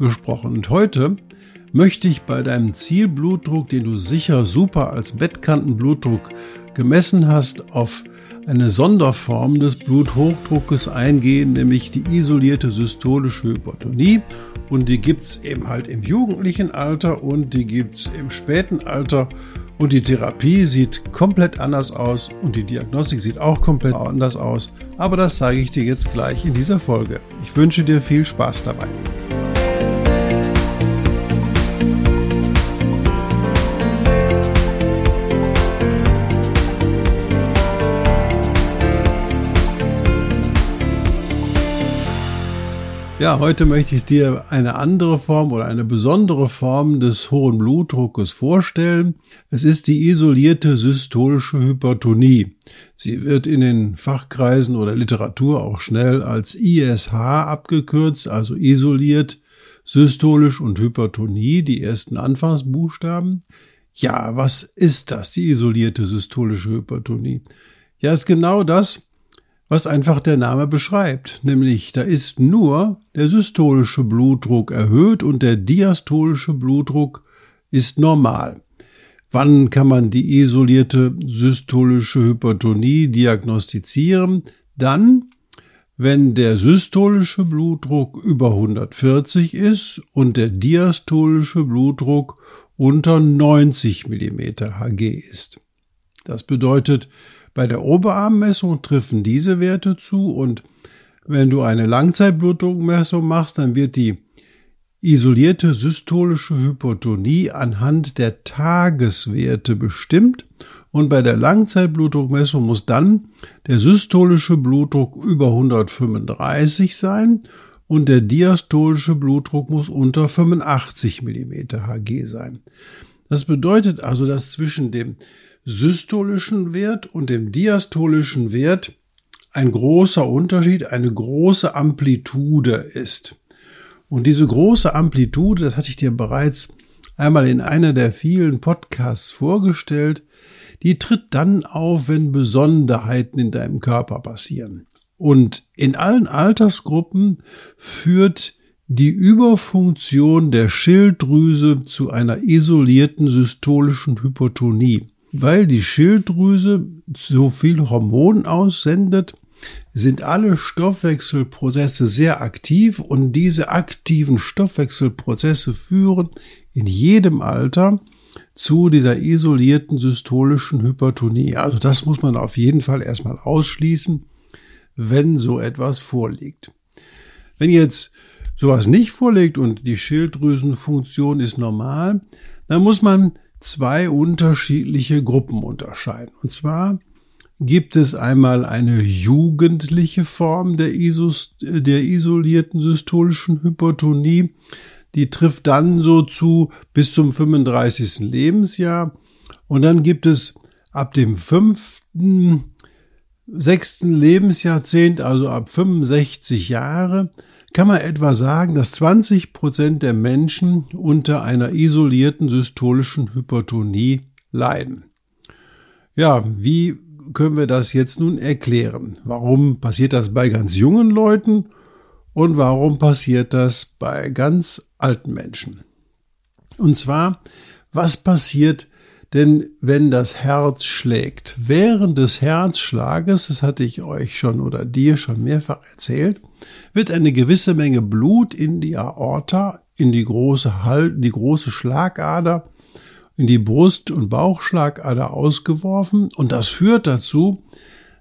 gesprochen. Und heute möchte ich bei deinem Zielblutdruck, den du sicher super als Bettkantenblutdruck gemessen hast, auf eine Sonderform des Bluthochdruckes eingehen, nämlich die isolierte systolische Hypertonie. Und die gibt's eben halt im jugendlichen Alter und die gibt's im späten Alter. Und die Therapie sieht komplett anders aus und die Diagnostik sieht auch komplett anders aus. Aber das zeige ich dir jetzt gleich in dieser Folge. Ich wünsche dir viel Spaß dabei. Ja, heute möchte ich dir eine andere Form oder eine besondere Form des hohen Blutdruckes vorstellen. Es ist die isolierte systolische Hypertonie. Sie wird in den Fachkreisen oder Literatur auch schnell als ISH abgekürzt, also isoliert, systolisch und Hypertonie, die ersten Anfangsbuchstaben. Ja, was ist das, die isolierte systolische Hypertonie? Ja, ist genau das, was einfach der Name beschreibt, nämlich da ist nur der systolische Blutdruck erhöht und der diastolische Blutdruck ist normal. Wann kann man die isolierte systolische Hypertonie diagnostizieren? Dann, wenn der systolische Blutdruck über 140 ist und der diastolische Blutdruck unter 90 mm Hg ist. Das bedeutet, bei der Oberarmmessung treffen diese Werte zu und wenn du eine Langzeitblutdruckmessung machst, dann wird die isolierte systolische Hypotonie anhand der Tageswerte bestimmt und bei der Langzeitblutdruckmessung muss dann der systolische Blutdruck über 135 sein und der diastolische Blutdruck muss unter 85 mm Hg sein. Das bedeutet also, dass zwischen dem systolischen Wert und dem diastolischen Wert ein großer Unterschied, eine große Amplitude ist. Und diese große Amplitude, das hatte ich dir bereits einmal in einer der vielen Podcasts vorgestellt, die tritt dann auf, wenn Besonderheiten in deinem Körper passieren. Und in allen Altersgruppen führt die Überfunktion der Schilddrüse zu einer isolierten systolischen Hypotonie weil die Schilddrüse so viel Hormon aussendet, sind alle Stoffwechselprozesse sehr aktiv und diese aktiven Stoffwechselprozesse führen in jedem Alter zu dieser isolierten systolischen Hypertonie. Also das muss man auf jeden Fall erstmal ausschließen, wenn so etwas vorliegt. Wenn jetzt sowas nicht vorliegt und die Schilddrüsenfunktion ist normal, dann muss man zwei unterschiedliche Gruppen unterscheiden. Und zwar gibt es einmal eine jugendliche Form der, Isos, der isolierten systolischen Hypertonie. Die trifft dann so zu bis zum 35. Lebensjahr. Und dann gibt es ab dem fünften, sechsten Lebensjahrzehnt, also ab 65 Jahre, kann man etwa sagen, dass 20 Prozent der Menschen unter einer isolierten systolischen Hypertonie leiden. Ja, wie können wir das jetzt nun erklären? Warum passiert das bei ganz jungen Leuten und warum passiert das bei ganz alten Menschen? Und zwar, was passiert denn wenn das Herz schlägt? Während des Herzschlages, das hatte ich euch schon oder dir schon mehrfach erzählt, wird eine gewisse Menge Blut in die Aorta, in die große Hal die große Schlagader, in die Brust- und Bauchschlagader ausgeworfen und das führt dazu,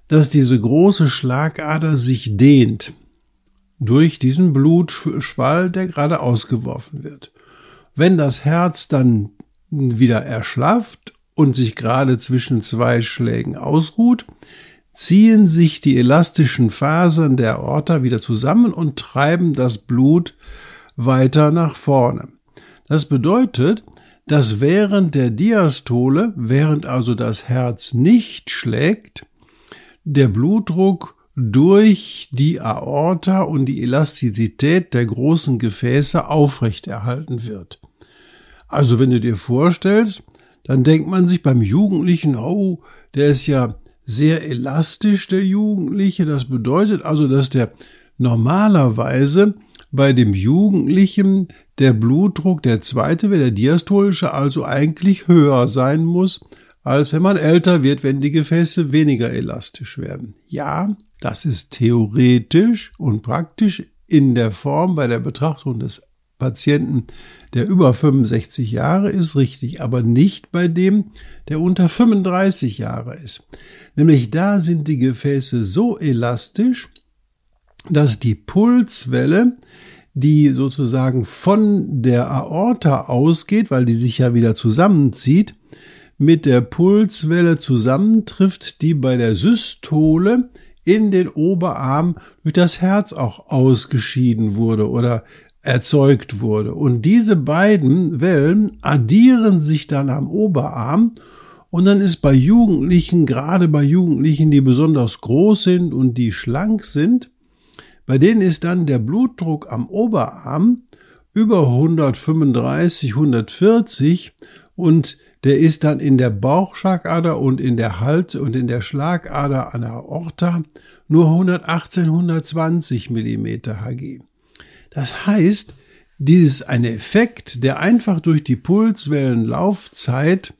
dass diese große Schlagader sich dehnt durch diesen Blutschwall, der gerade ausgeworfen wird. Wenn das Herz dann wieder erschlafft und sich gerade zwischen zwei Schlägen ausruht, ziehen sich die elastischen Fasern der Aorta wieder zusammen und treiben das Blut weiter nach vorne. Das bedeutet, dass während der Diastole, während also das Herz nicht schlägt, der Blutdruck durch die Aorta und die Elastizität der großen Gefäße aufrechterhalten wird. Also wenn du dir vorstellst, dann denkt man sich beim Jugendlichen, oh, der ist ja sehr elastisch, der Jugendliche. Das bedeutet also, dass der normalerweise bei dem Jugendlichen der Blutdruck, der zweite wäre der diastolische, also eigentlich höher sein muss, als wenn man älter wird, wenn die Gefäße weniger elastisch werden. Ja, das ist theoretisch und praktisch in der Form bei der Betrachtung des Patienten, der über 65 Jahre ist, richtig, aber nicht bei dem, der unter 35 Jahre ist. Nämlich da sind die Gefäße so elastisch, dass die Pulswelle, die sozusagen von der Aorta ausgeht, weil die sich ja wieder zusammenzieht, mit der Pulswelle zusammentrifft, die bei der Systole in den Oberarm durch das Herz auch ausgeschieden wurde oder erzeugt wurde. Und diese beiden Wellen addieren sich dann am Oberarm und dann ist bei Jugendlichen, gerade bei Jugendlichen, die besonders groß sind und die schlank sind, bei denen ist dann der Blutdruck am Oberarm über 135, 140 und der ist dann in der Bauchschlagader und in der Halt und in der Schlagader an der Aorta nur 118, 120 Millimeter Hg. Das heißt, dieses eine Effekt, der einfach durch die Pulswellenlaufzeit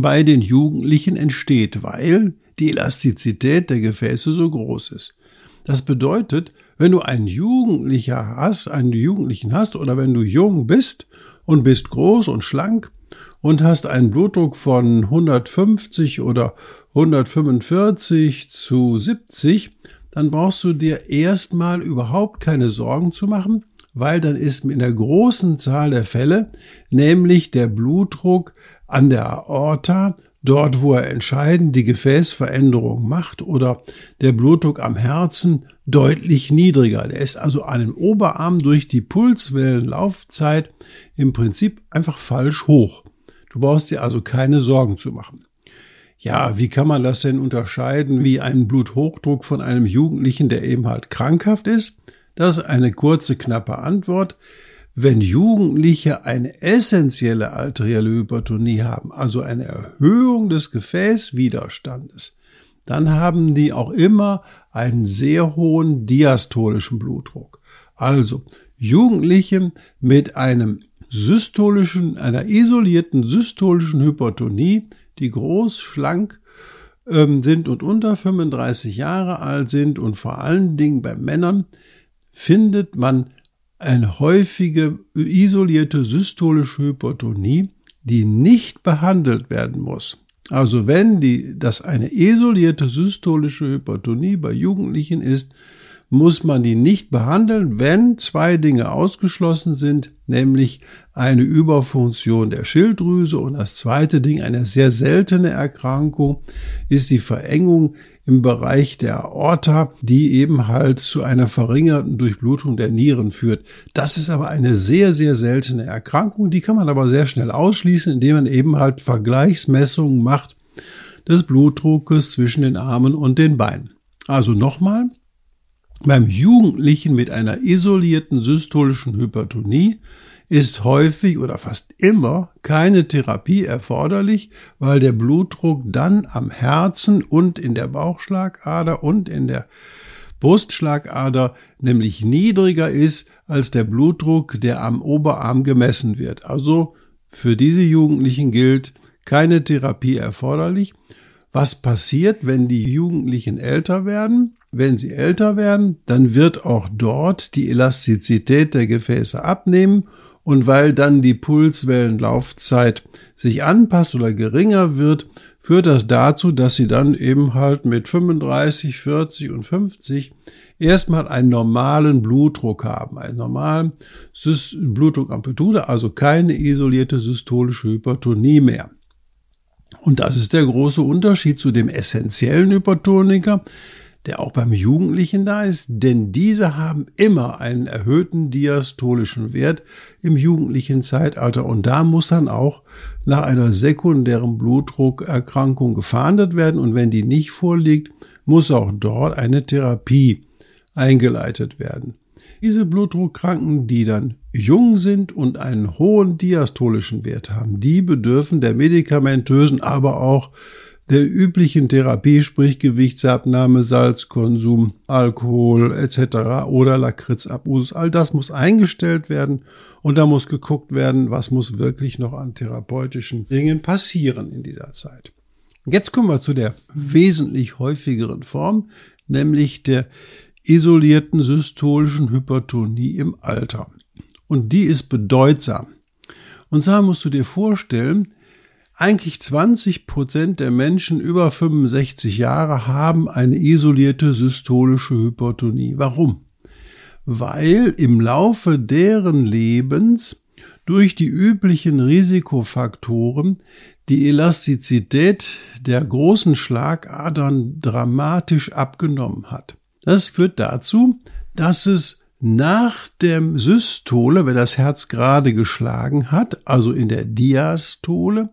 bei den Jugendlichen entsteht, weil die Elastizität der Gefäße so groß ist. Das bedeutet, wenn du einen Jugendlicher hast, einen Jugendlichen hast oder wenn du jung bist und bist groß und schlank und hast einen Blutdruck von 150 oder 145 zu 70, dann brauchst du dir erstmal überhaupt keine Sorgen zu machen, weil dann ist in der großen Zahl der Fälle nämlich der Blutdruck an der Aorta dort, wo er entscheidend die Gefäßveränderung macht oder der Blutdruck am Herzen deutlich niedriger. Der ist also an dem Oberarm durch die Pulswellenlaufzeit im Prinzip einfach falsch hoch. Du brauchst dir also keine Sorgen zu machen. Ja, wie kann man das denn unterscheiden, wie ein Bluthochdruck von einem Jugendlichen, der eben halt krankhaft ist? Das ist eine kurze, knappe Antwort. Wenn Jugendliche eine essentielle arterielle Hypertonie haben, also eine Erhöhung des Gefäßwiderstandes, dann haben die auch immer einen sehr hohen diastolischen Blutdruck. Also Jugendliche mit einem systolischen, einer isolierten systolischen Hypertonie, die groß, schlank ähm, sind und unter 35 Jahre alt sind und vor allen Dingen bei Männern findet man eine häufige isolierte systolische Hypertonie, die nicht behandelt werden muss. Also wenn die, das eine isolierte systolische Hypertonie bei Jugendlichen ist, muss man die nicht behandeln, wenn zwei Dinge ausgeschlossen sind, nämlich eine Überfunktion der Schilddrüse und das zweite Ding, eine sehr seltene Erkrankung, ist die Verengung im Bereich der Aorta, die eben halt zu einer verringerten Durchblutung der Nieren führt. Das ist aber eine sehr, sehr seltene Erkrankung, die kann man aber sehr schnell ausschließen, indem man eben halt Vergleichsmessungen macht des Blutdruckes zwischen den Armen und den Beinen. Also nochmal, beim Jugendlichen mit einer isolierten systolischen Hypertonie ist häufig oder fast immer keine Therapie erforderlich, weil der Blutdruck dann am Herzen und in der Bauchschlagader und in der Brustschlagader nämlich niedriger ist als der Blutdruck, der am Oberarm gemessen wird. Also für diese Jugendlichen gilt keine Therapie erforderlich. Was passiert, wenn die Jugendlichen älter werden? Wenn sie älter werden, dann wird auch dort die Elastizität der Gefäße abnehmen. Und weil dann die Pulswellenlaufzeit sich anpasst oder geringer wird, führt das dazu, dass sie dann eben halt mit 35, 40 und 50 erstmal einen normalen Blutdruck haben, einen normalen Blutdruckamplitude, also keine isolierte systolische Hypertonie mehr. Und das ist der große Unterschied zu dem essentiellen Hypertoniker, der auch beim Jugendlichen da ist, denn diese haben immer einen erhöhten diastolischen Wert im jugendlichen Zeitalter und da muss dann auch nach einer sekundären Blutdruckerkrankung gefahndet werden und wenn die nicht vorliegt, muss auch dort eine Therapie eingeleitet werden. Diese Blutdruckkranken, die dann jung sind und einen hohen diastolischen Wert haben, die bedürfen der medikamentösen, aber auch der üblichen Therapie, sprich Gewichtsabnahme, Salzkonsum, Alkohol etc. oder Lakritzabusus. All das muss eingestellt werden und da muss geguckt werden, was muss wirklich noch an therapeutischen Dingen passieren in dieser Zeit. Jetzt kommen wir zu der wesentlich häufigeren Form, nämlich der isolierten systolischen Hypertonie im Alter. Und die ist bedeutsam. Und zwar musst du dir vorstellen, eigentlich 20 Prozent der Menschen über 65 Jahre haben eine isolierte systolische Hypertonie. Warum? Weil im Laufe deren Lebens durch die üblichen Risikofaktoren die Elastizität der großen Schlagadern dramatisch abgenommen hat. Das führt dazu, dass es nach dem Systole, wenn das Herz gerade geschlagen hat, also in der Diastole,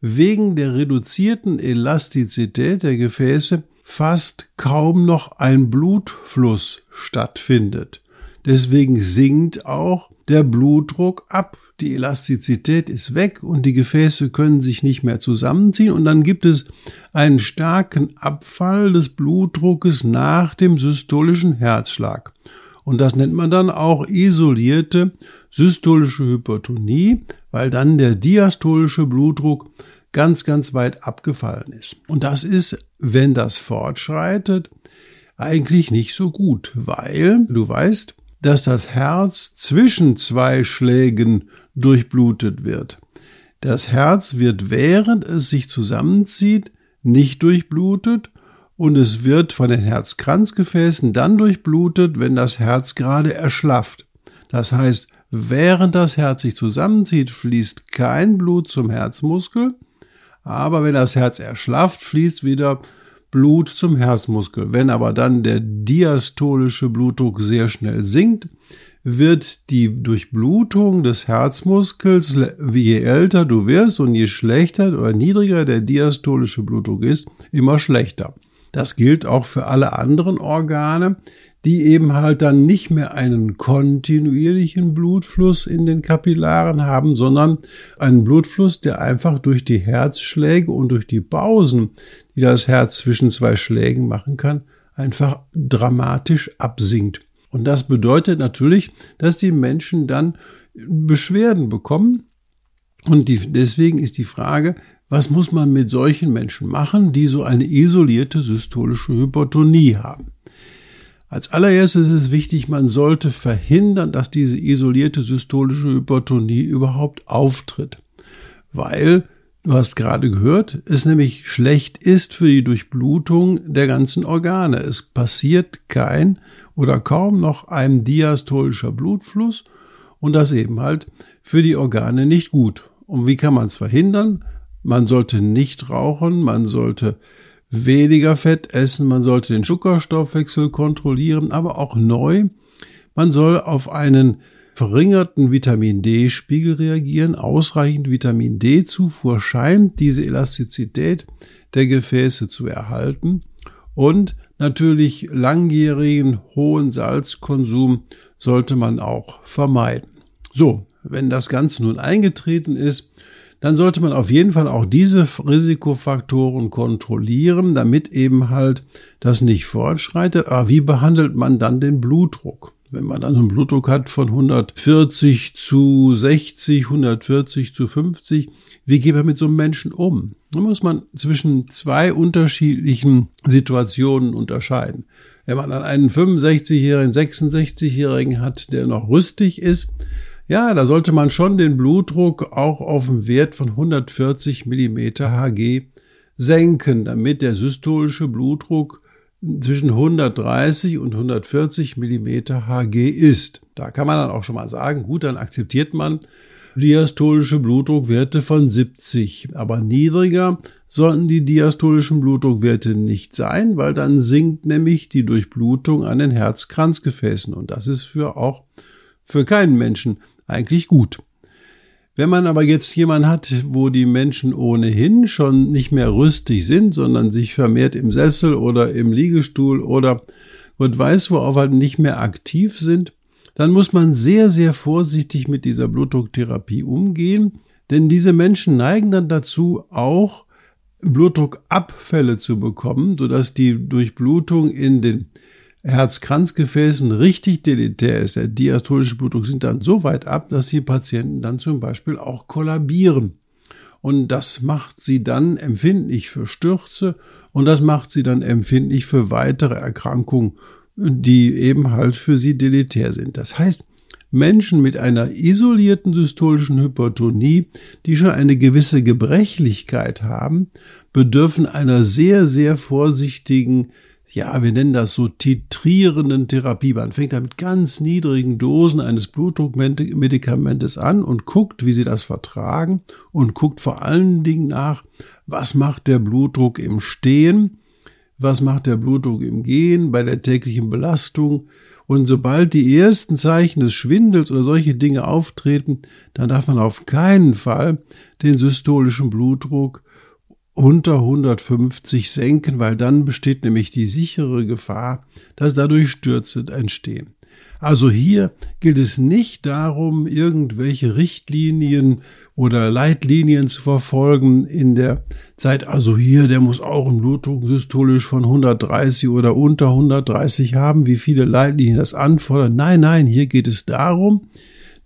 wegen der reduzierten Elastizität der Gefäße fast kaum noch ein Blutfluss stattfindet. Deswegen sinkt auch der Blutdruck ab. Die Elastizität ist weg und die Gefäße können sich nicht mehr zusammenziehen und dann gibt es einen starken Abfall des Blutdruckes nach dem systolischen Herzschlag. Und das nennt man dann auch isolierte systolische Hypertonie, weil dann der diastolische Blutdruck ganz, ganz weit abgefallen ist. Und das ist, wenn das fortschreitet, eigentlich nicht so gut, weil du weißt, dass das Herz zwischen zwei Schlägen durchblutet wird. Das Herz wird, während es sich zusammenzieht, nicht durchblutet und es wird von den Herzkranzgefäßen dann durchblutet, wenn das Herz gerade erschlafft. Das heißt, während das Herz sich zusammenzieht, fließt kein Blut zum Herzmuskel, aber wenn das Herz erschlafft, fließt wieder Blut zum Herzmuskel. Wenn aber dann der diastolische Blutdruck sehr schnell sinkt, wird die Durchblutung des Herzmuskels, je älter du wirst und je schlechter oder niedriger der diastolische Blutdruck ist, immer schlechter. Das gilt auch für alle anderen Organe, die eben halt dann nicht mehr einen kontinuierlichen Blutfluss in den Kapillaren haben, sondern einen Blutfluss, der einfach durch die Herzschläge und durch die Pausen, die das Herz zwischen zwei Schlägen machen kann, einfach dramatisch absinkt. Und das bedeutet natürlich, dass die Menschen dann Beschwerden bekommen. Und die, deswegen ist die Frage, was muss man mit solchen Menschen machen, die so eine isolierte systolische Hypertonie haben? Als allererstes ist es wichtig, man sollte verhindern, dass diese isolierte systolische Hypertonie überhaupt auftritt. Weil, du hast gerade gehört, es nämlich schlecht ist für die Durchblutung der ganzen Organe. Es passiert kein oder kaum noch ein diastolischer Blutfluss und das eben halt für die Organe nicht gut. Und wie kann man es verhindern? Man sollte nicht rauchen, man sollte weniger Fett essen, man sollte den Zuckerstoffwechsel kontrollieren, aber auch neu. Man soll auf einen verringerten Vitamin D-Spiegel reagieren. Ausreichend Vitamin D-Zufuhr scheint diese Elastizität der Gefäße zu erhalten. Und natürlich langjährigen hohen Salzkonsum sollte man auch vermeiden. So, wenn das Ganze nun eingetreten ist, dann sollte man auf jeden Fall auch diese Risikofaktoren kontrollieren, damit eben halt das nicht fortschreitet. Aber wie behandelt man dann den Blutdruck? Wenn man dann einen Blutdruck hat von 140 zu 60, 140 zu 50, wie geht man mit so einem Menschen um? Da muss man zwischen zwei unterschiedlichen Situationen unterscheiden. Wenn man dann einen 65-jährigen, 66-jährigen hat, der noch rüstig ist, ja, da sollte man schon den Blutdruck auch auf einen Wert von 140 Millimeter Hg senken, damit der systolische Blutdruck zwischen 130 und 140 Millimeter Hg ist. Da kann man dann auch schon mal sagen, gut, dann akzeptiert man diastolische Blutdruckwerte von 70. Aber niedriger sollten die diastolischen Blutdruckwerte nicht sein, weil dann sinkt nämlich die Durchblutung an den Herzkranzgefäßen. Und das ist für auch für keinen Menschen eigentlich gut. Wenn man aber jetzt jemanden hat, wo die Menschen ohnehin schon nicht mehr rüstig sind, sondern sich vermehrt im Sessel oder im Liegestuhl oder Gott weiß wo auch halt nicht mehr aktiv sind, dann muss man sehr, sehr vorsichtig mit dieser Blutdrucktherapie umgehen, denn diese Menschen neigen dann dazu, auch Blutdruckabfälle zu bekommen, sodass die Durchblutung in den Herzkranzgefäßen richtig deletär ist. Der diastolische Blutdruck sind dann so weit ab, dass die Patienten dann zum Beispiel auch kollabieren. Und das macht sie dann empfindlich für Stürze und das macht sie dann empfindlich für weitere Erkrankungen die eben halt für sie deletär sind. Das heißt, Menschen mit einer isolierten systolischen Hypertonie, die schon eine gewisse Gebrechlichkeit haben, bedürfen einer sehr, sehr vorsichtigen, ja, wir nennen das so titrierenden Therapie. Man fängt da mit ganz niedrigen Dosen eines Blutdruckmedikamentes an und guckt, wie sie das vertragen und guckt vor allen Dingen nach, was macht der Blutdruck im Stehen was macht der Blutdruck im Gehen, bei der täglichen Belastung. Und sobald die ersten Zeichen des Schwindels oder solche Dinge auftreten, dann darf man auf keinen Fall den systolischen Blutdruck unter 150 senken, weil dann besteht nämlich die sichere Gefahr, dass dadurch Stürze entstehen. Also hier gilt es nicht darum, irgendwelche Richtlinien oder Leitlinien zu verfolgen in der Zeit. Also hier, der muss auch einen Blutdruck systolisch von 130 oder unter 130 haben, wie viele Leitlinien das anfordern. Nein, nein, hier geht es darum,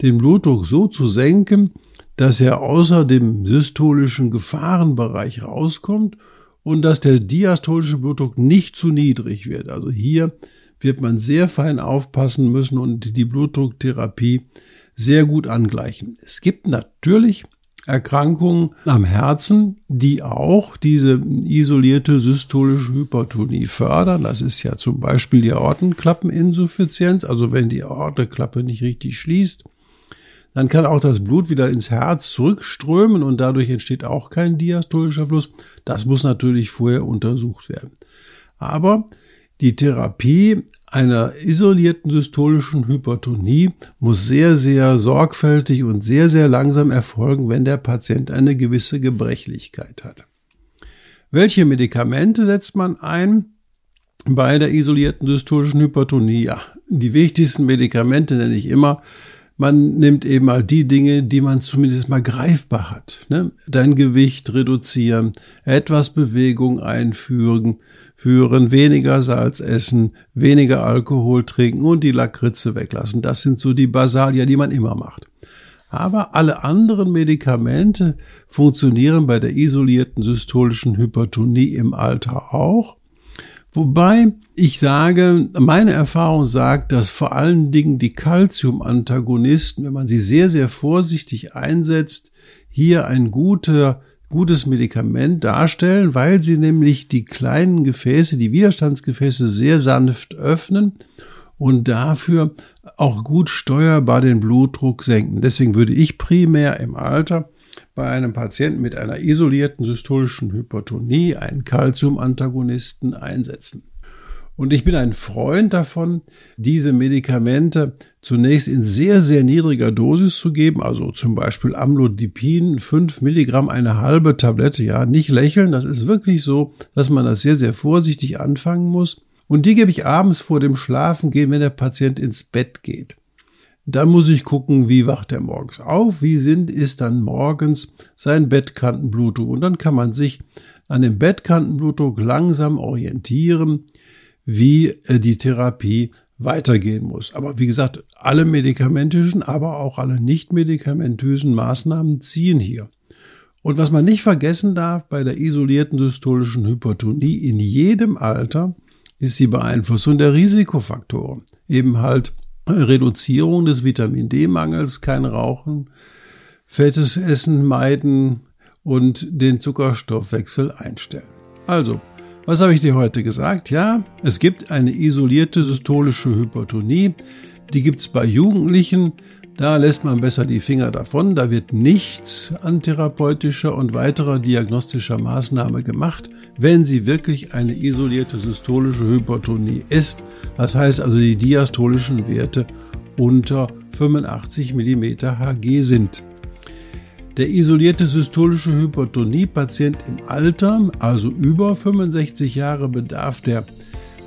den Blutdruck so zu senken, dass er außer dem systolischen Gefahrenbereich rauskommt und dass der diastolische Blutdruck nicht zu niedrig wird. Also hier wird man sehr fein aufpassen müssen und die Blutdrucktherapie sehr gut angleichen. Es gibt natürlich Erkrankungen am Herzen, die auch diese isolierte systolische Hypertonie fördern. Das ist ja zum Beispiel die Aortenklappeninsuffizienz, also wenn die Aortenklappe nicht richtig schließt. Dann kann auch das Blut wieder ins Herz zurückströmen und dadurch entsteht auch kein diastolischer Fluss. Das muss natürlich vorher untersucht werden. Aber die Therapie einer isolierten systolischen Hypertonie muss sehr, sehr sorgfältig und sehr, sehr langsam erfolgen, wenn der Patient eine gewisse Gebrechlichkeit hat. Welche Medikamente setzt man ein bei der isolierten systolischen Hypertonie? Ja, die wichtigsten Medikamente nenne ich immer man nimmt eben mal die Dinge, die man zumindest mal greifbar hat. Ne? Dein Gewicht reduzieren, etwas Bewegung einführen, führen, weniger Salz essen, weniger Alkohol trinken und die Lakritze weglassen. Das sind so die Basalia, die man immer macht. Aber alle anderen Medikamente funktionieren bei der isolierten systolischen Hypertonie im Alter auch. Wobei ich sage, meine Erfahrung sagt, dass vor allen Dingen die Calcium-Antagonisten, wenn man sie sehr, sehr vorsichtig einsetzt, hier ein guter, gutes Medikament darstellen, weil sie nämlich die kleinen Gefäße, die Widerstandsgefäße sehr sanft öffnen und dafür auch gut steuerbar den Blutdruck senken. Deswegen würde ich primär im Alter bei einem Patienten mit einer isolierten systolischen Hypertonie einen Calcium-Antagonisten einsetzen. Und ich bin ein Freund davon, diese Medikamente zunächst in sehr, sehr niedriger Dosis zu geben, also zum Beispiel Amlodipin, 5 Milligramm, eine halbe Tablette, ja, nicht lächeln, das ist wirklich so, dass man das sehr, sehr vorsichtig anfangen muss. Und die gebe ich abends vor dem Schlafengehen, wenn der Patient ins Bett geht. Dann muss ich gucken, wie wacht er morgens auf, wie sind, ist dann morgens sein Bettkantenblutdruck. Und dann kann man sich an dem Bettkantenblutdruck langsam orientieren, wie äh, die Therapie weitergehen muss. Aber wie gesagt, alle medikamentischen, aber auch alle nicht medikamentösen Maßnahmen ziehen hier. Und was man nicht vergessen darf bei der isolierten systolischen Hypertonie in jedem Alter, ist die Beeinflussung der Risikofaktoren. Eben halt Reduzierung des Vitamin D-Mangels, kein Rauchen, fettes Essen meiden und den Zuckerstoffwechsel einstellen. Also, Was habe ich dir heute gesagt? Ja, es gibt eine isolierte systolische Hypertonie. Die gibt es bei Jugendlichen. Da lässt man besser die Finger davon. Da wird nichts an therapeutischer und weiterer diagnostischer Maßnahme gemacht, wenn sie wirklich eine isolierte systolische Hypertonie ist. Das heißt also die diastolischen Werte unter 85 mm Hg sind. Der isolierte systolische Hypertonie-Patient im Alter, also über 65 Jahre, bedarf der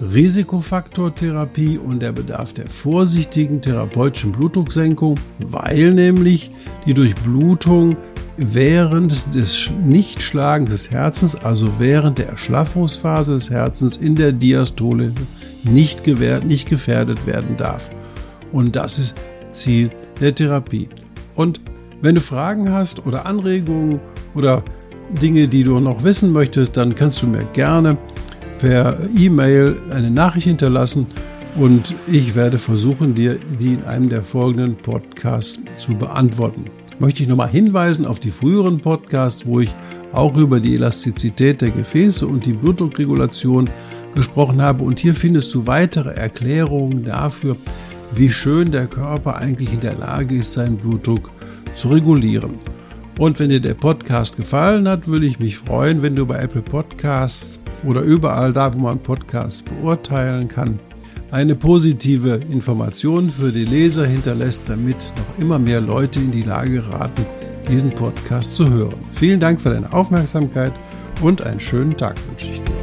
Risikofaktortherapie und der Bedarf der vorsichtigen therapeutischen Blutdrucksenkung, weil nämlich die Durchblutung während des Nichtschlagens des Herzens, also während der Erschlaffungsphase des Herzens in der Diastole nicht, gewährt, nicht gefährdet werden darf. Und das ist Ziel der Therapie. Und wenn du Fragen hast oder Anregungen oder Dinge, die du noch wissen möchtest, dann kannst du mir gerne per E-Mail eine Nachricht hinterlassen und ich werde versuchen, dir die in einem der folgenden Podcasts zu beantworten. Möchte ich nochmal hinweisen auf die früheren Podcasts, wo ich auch über die Elastizität der Gefäße und die Blutdruckregulation gesprochen habe. Und hier findest du weitere Erklärungen dafür, wie schön der Körper eigentlich in der Lage ist, seinen Blutdruck zu regulieren. Und wenn dir der Podcast gefallen hat, würde ich mich freuen, wenn du bei Apple Podcasts oder überall da, wo man Podcasts beurteilen kann, eine positive Information für die Leser hinterlässt, damit noch immer mehr Leute in die Lage geraten, diesen Podcast zu hören. Vielen Dank für deine Aufmerksamkeit und einen schönen Tag wünsche ich dir.